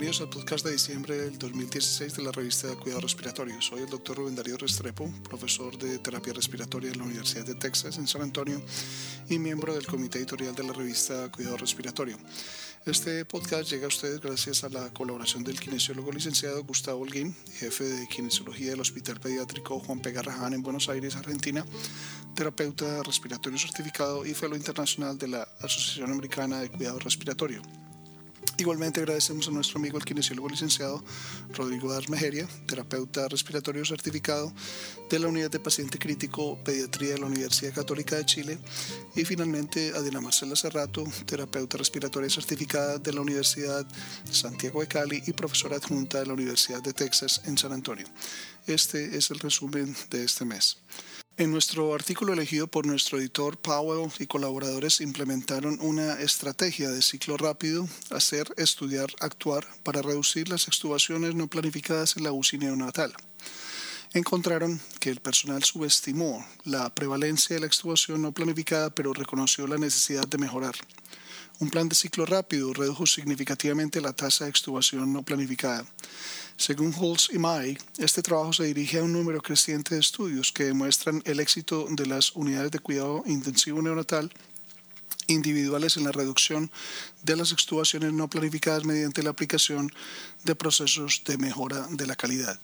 bienvenidos al podcast de diciembre del 2016 de la revista de Cuidado Respiratorio. Soy el doctor Rubén Darío Restrepo, profesor de terapia respiratoria en la Universidad de Texas en San Antonio y miembro del comité editorial de la revista Cuidado Respiratorio. Este podcast llega a ustedes gracias a la colaboración del kinesiólogo licenciado Gustavo Holguín, jefe de kinesiología del Hospital Pediátrico Juan P. Garrahan en Buenos Aires, Argentina, terapeuta respiratorio certificado y fellow internacional de la Asociación Americana de Cuidado Respiratorio. Igualmente agradecemos a nuestro amigo el kinesiólogo licenciado Rodrigo Mejeria, terapeuta respiratorio certificado de la Unidad de Paciente Crítico Pediatría de la Universidad Católica de Chile y finalmente a Dina Marcela Cerrato, terapeuta respiratoria certificada de la Universidad Santiago de Cali y profesora adjunta de la Universidad de Texas en San Antonio. Este es el resumen de este mes. En nuestro artículo elegido por nuestro editor Powell y colaboradores implementaron una estrategia de ciclo rápido, hacer, estudiar, actuar para reducir las extubaciones no planificadas en la UCI neonatal. Encontraron que el personal subestimó la prevalencia de la extubación no planificada pero reconoció la necesidad de mejorar. Un plan de ciclo rápido redujo significativamente la tasa de extubación no planificada. Según Holtz y May, este trabajo se dirige a un número creciente de estudios que demuestran el éxito de las unidades de cuidado intensivo neonatal individuales en la reducción de las extubaciones no planificadas mediante la aplicación de procesos de mejora de la calidad.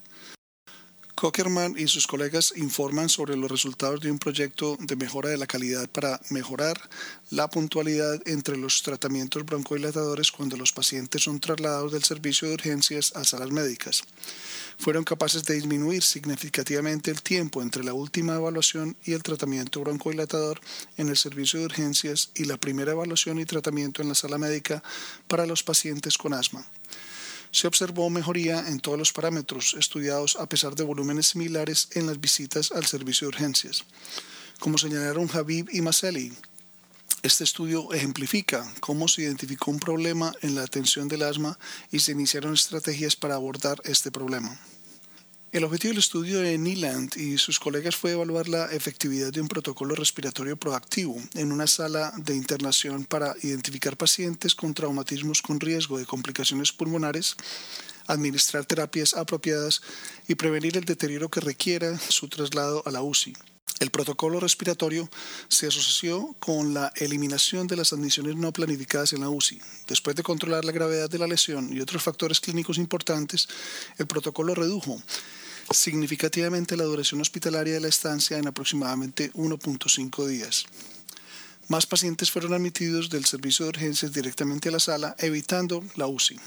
Cockerman y sus colegas informan sobre los resultados de un proyecto de mejora de la calidad para mejorar la puntualidad entre los tratamientos broncodilatadores cuando los pacientes son trasladados del servicio de urgencias a salas médicas. Fueron capaces de disminuir significativamente el tiempo entre la última evaluación y el tratamiento broncodilatador en el servicio de urgencias y la primera evaluación y tratamiento en la sala médica para los pacientes con asma se observó mejoría en todos los parámetros estudiados a pesar de volúmenes similares en las visitas al servicio de urgencias. Como señalaron Habib y Maseli, este estudio ejemplifica cómo se identificó un problema en la atención del asma y se iniciaron estrategias para abordar este problema. El objetivo del estudio de Neeland y sus colegas fue evaluar la efectividad de un protocolo respiratorio proactivo en una sala de internación para identificar pacientes con traumatismos con riesgo de complicaciones pulmonares, administrar terapias apropiadas y prevenir el deterioro que requiera su traslado a la UCI. El protocolo respiratorio se asoció con la eliminación de las admisiones no planificadas en la UCI. Después de controlar la gravedad de la lesión y otros factores clínicos importantes, el protocolo redujo significativamente la duración hospitalaria de la estancia en aproximadamente 1.5 días. Más pacientes fueron admitidos del servicio de urgencias directamente a la sala, evitando la UCI.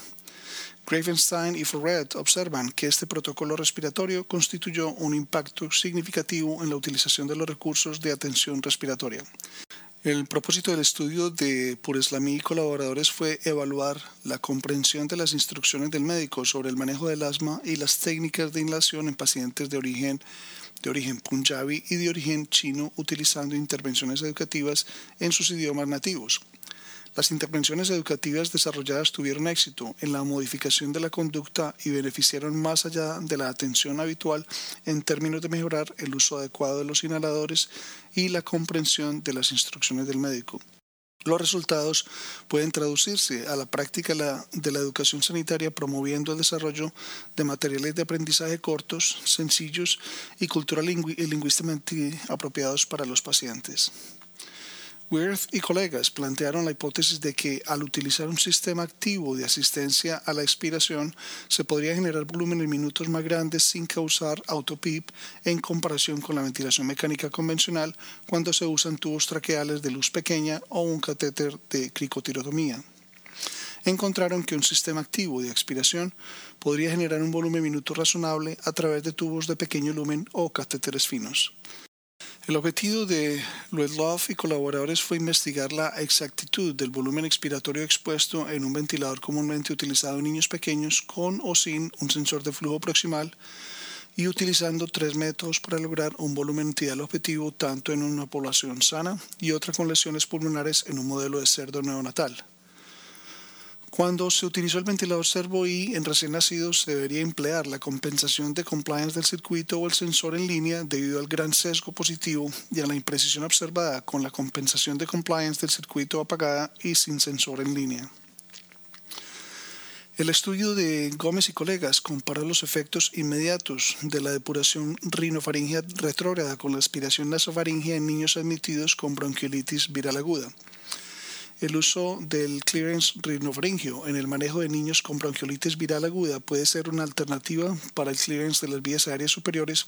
Gravenstein y Ferret observan que este protocolo respiratorio constituyó un impacto significativo en la utilización de los recursos de atención respiratoria. El propósito del estudio de Pureslamí y colaboradores fue evaluar la comprensión de las instrucciones del médico sobre el manejo del asma y las técnicas de inhalación en pacientes de origen, de origen punjabi y de origen chino utilizando intervenciones educativas en sus idiomas nativos. Las intervenciones educativas desarrolladas tuvieron éxito en la modificación de la conducta y beneficiaron más allá de la atención habitual en términos de mejorar el uso adecuado de los inhaladores y la comprensión de las instrucciones del médico. Los resultados pueden traducirse a la práctica de la educación sanitaria promoviendo el desarrollo de materiales de aprendizaje cortos, sencillos y cultural y lingüísticamente apropiados para los pacientes. Wirth y colegas plantearon la hipótesis de que al utilizar un sistema activo de asistencia a la expiración se podría generar volumen en minutos más grandes sin causar autopip en comparación con la ventilación mecánica convencional cuando se usan tubos traqueales de luz pequeña o un catéter de cricotirotomía. Encontraron que un sistema activo de expiración podría generar un volumen minuto razonable a través de tubos de pequeño lumen o catéteres finos. El objetivo de Love y colaboradores fue investigar la exactitud del volumen expiratorio expuesto en un ventilador comúnmente utilizado en niños pequeños con o sin un sensor de flujo proximal y utilizando tres métodos para lograr un volumen ideal objetivo tanto en una población sana y otra con lesiones pulmonares en un modelo de cerdo neonatal. Cuando se utilizó el ventilador servo I en recién nacidos, se debería emplear la compensación de compliance del circuito o el sensor en línea debido al gran sesgo positivo y a la imprecisión observada con la compensación de compliance del circuito apagada y sin sensor en línea. El estudio de Gómez y colegas comparó los efectos inmediatos de la depuración rinofaringea retrógrada con la aspiración nasofaringea en niños admitidos con bronquiolitis viral aguda. El uso del clearance rinofaringio en el manejo de niños con bronquiolitis viral aguda puede ser una alternativa para el clearance de las vías aéreas superiores,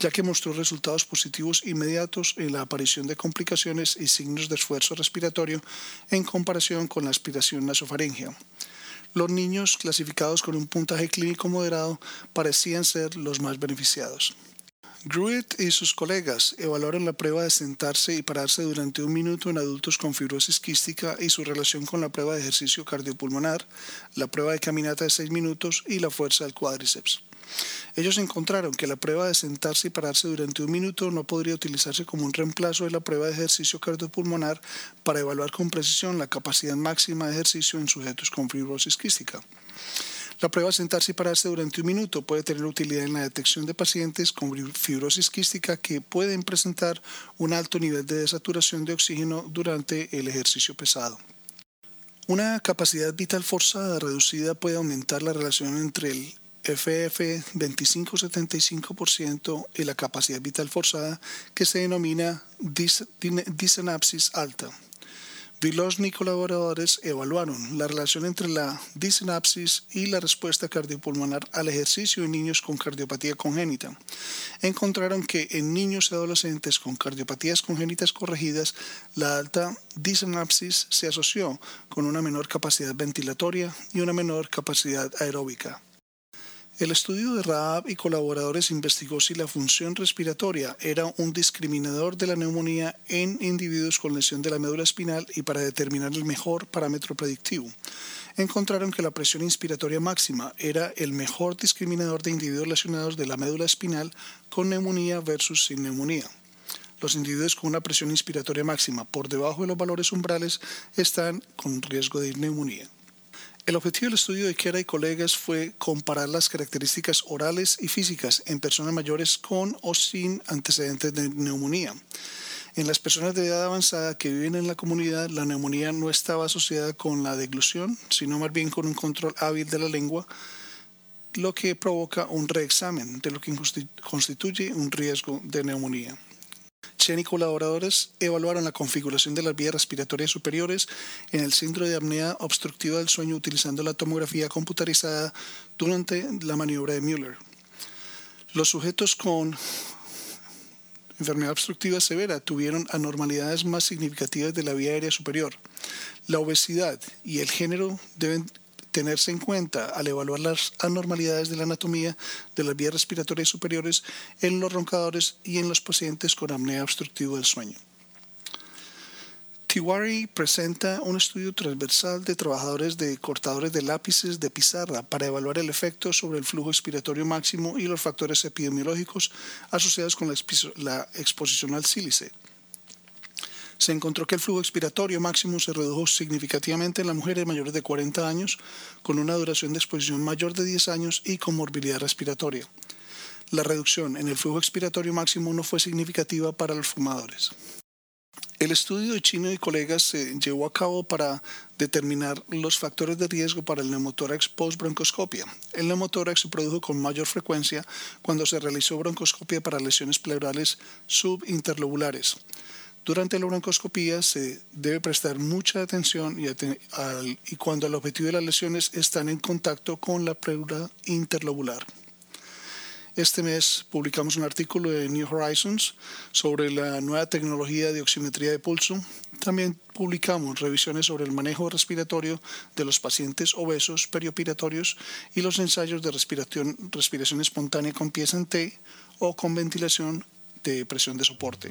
ya que mostró resultados positivos inmediatos en la aparición de complicaciones y signos de esfuerzo respiratorio en comparación con la aspiración nasofaringea los niños clasificados con un puntaje clínico moderado parecían ser los más beneficiados. Gruitt y sus colegas evaluaron la prueba de sentarse y pararse durante un minuto en adultos con fibrosis quística y su relación con la prueba de ejercicio cardiopulmonar, la prueba de caminata de 6 minutos y la fuerza del cuádriceps. Ellos encontraron que la prueba de sentarse y pararse durante un minuto no podría utilizarse como un reemplazo de la prueba de ejercicio cardiopulmonar para evaluar con precisión la capacidad máxima de ejercicio en sujetos con fibrosis quística. La prueba de sentarse y pararse durante un minuto puede tener utilidad en la detección de pacientes con fibrosis quística que pueden presentar un alto nivel de desaturación de oxígeno durante el ejercicio pesado. Una capacidad vital forzada reducida puede aumentar la relación entre el FF 25-75% y la capacidad vital forzada que se denomina disinapsis alta. Y colaboradores evaluaron la relación entre la disinapsis y la respuesta cardiopulmonar al ejercicio en niños con cardiopatía congénita. Encontraron que en niños y adolescentes con cardiopatías congénitas corregidas, la alta disinapsis se asoció con una menor capacidad ventilatoria y una menor capacidad aeróbica. El estudio de Raab y colaboradores investigó si la función respiratoria era un discriminador de la neumonía en individuos con lesión de la médula espinal y para determinar el mejor parámetro predictivo. Encontraron que la presión inspiratoria máxima era el mejor discriminador de individuos lesionados de la médula espinal con neumonía versus sin neumonía. Los individuos con una presión inspiratoria máxima por debajo de los valores umbrales están con riesgo de neumonía. El objetivo del estudio de Kera y colegas fue comparar las características orales y físicas en personas mayores con o sin antecedentes de neumonía. En las personas de edad avanzada que viven en la comunidad, la neumonía no estaba asociada con la deglución, sino más bien con un control hábil de la lengua, lo que provoca un reexamen de lo que constituye un riesgo de neumonía. Chen y colaboradores evaluaron la configuración de las vías respiratorias superiores en el síndrome de apnea obstructiva del sueño utilizando la tomografía computarizada durante la maniobra de Müller. Los sujetos con enfermedad obstructiva severa tuvieron anormalidades más significativas de la vía aérea superior. La obesidad y el género deben tenerse en cuenta al evaluar las anormalidades de la anatomía de las vías respiratorias superiores en los roncadores y en los pacientes con apnea obstructiva del sueño. Tiwari presenta un estudio transversal de trabajadores de cortadores de lápices de pizarra para evaluar el efecto sobre el flujo expiratorio máximo y los factores epidemiológicos asociados con la exposición al sílice se encontró que el flujo expiratorio máximo se redujo significativamente en las mujeres mayores de 40 años, con una duración de exposición mayor de 10 años y con morbilidad respiratoria. La reducción en el flujo expiratorio máximo no fue significativa para los fumadores. El estudio de Chino y colegas se llevó a cabo para determinar los factores de riesgo para el neumotórax post-broncoscopia. El neumotórax se produjo con mayor frecuencia cuando se realizó broncoscopia para lesiones pleurales subinterlobulares. Durante la broncoscopía se debe prestar mucha atención y, cuando el objetivo de las lesiones están en contacto con la pleura interlobular. Este mes publicamos un artículo de New Horizons sobre la nueva tecnología de oximetría de pulso. También publicamos revisiones sobre el manejo respiratorio de los pacientes obesos perioperatorios y los ensayos de respiración, espontánea con pies en T o con ventilación de presión de soporte.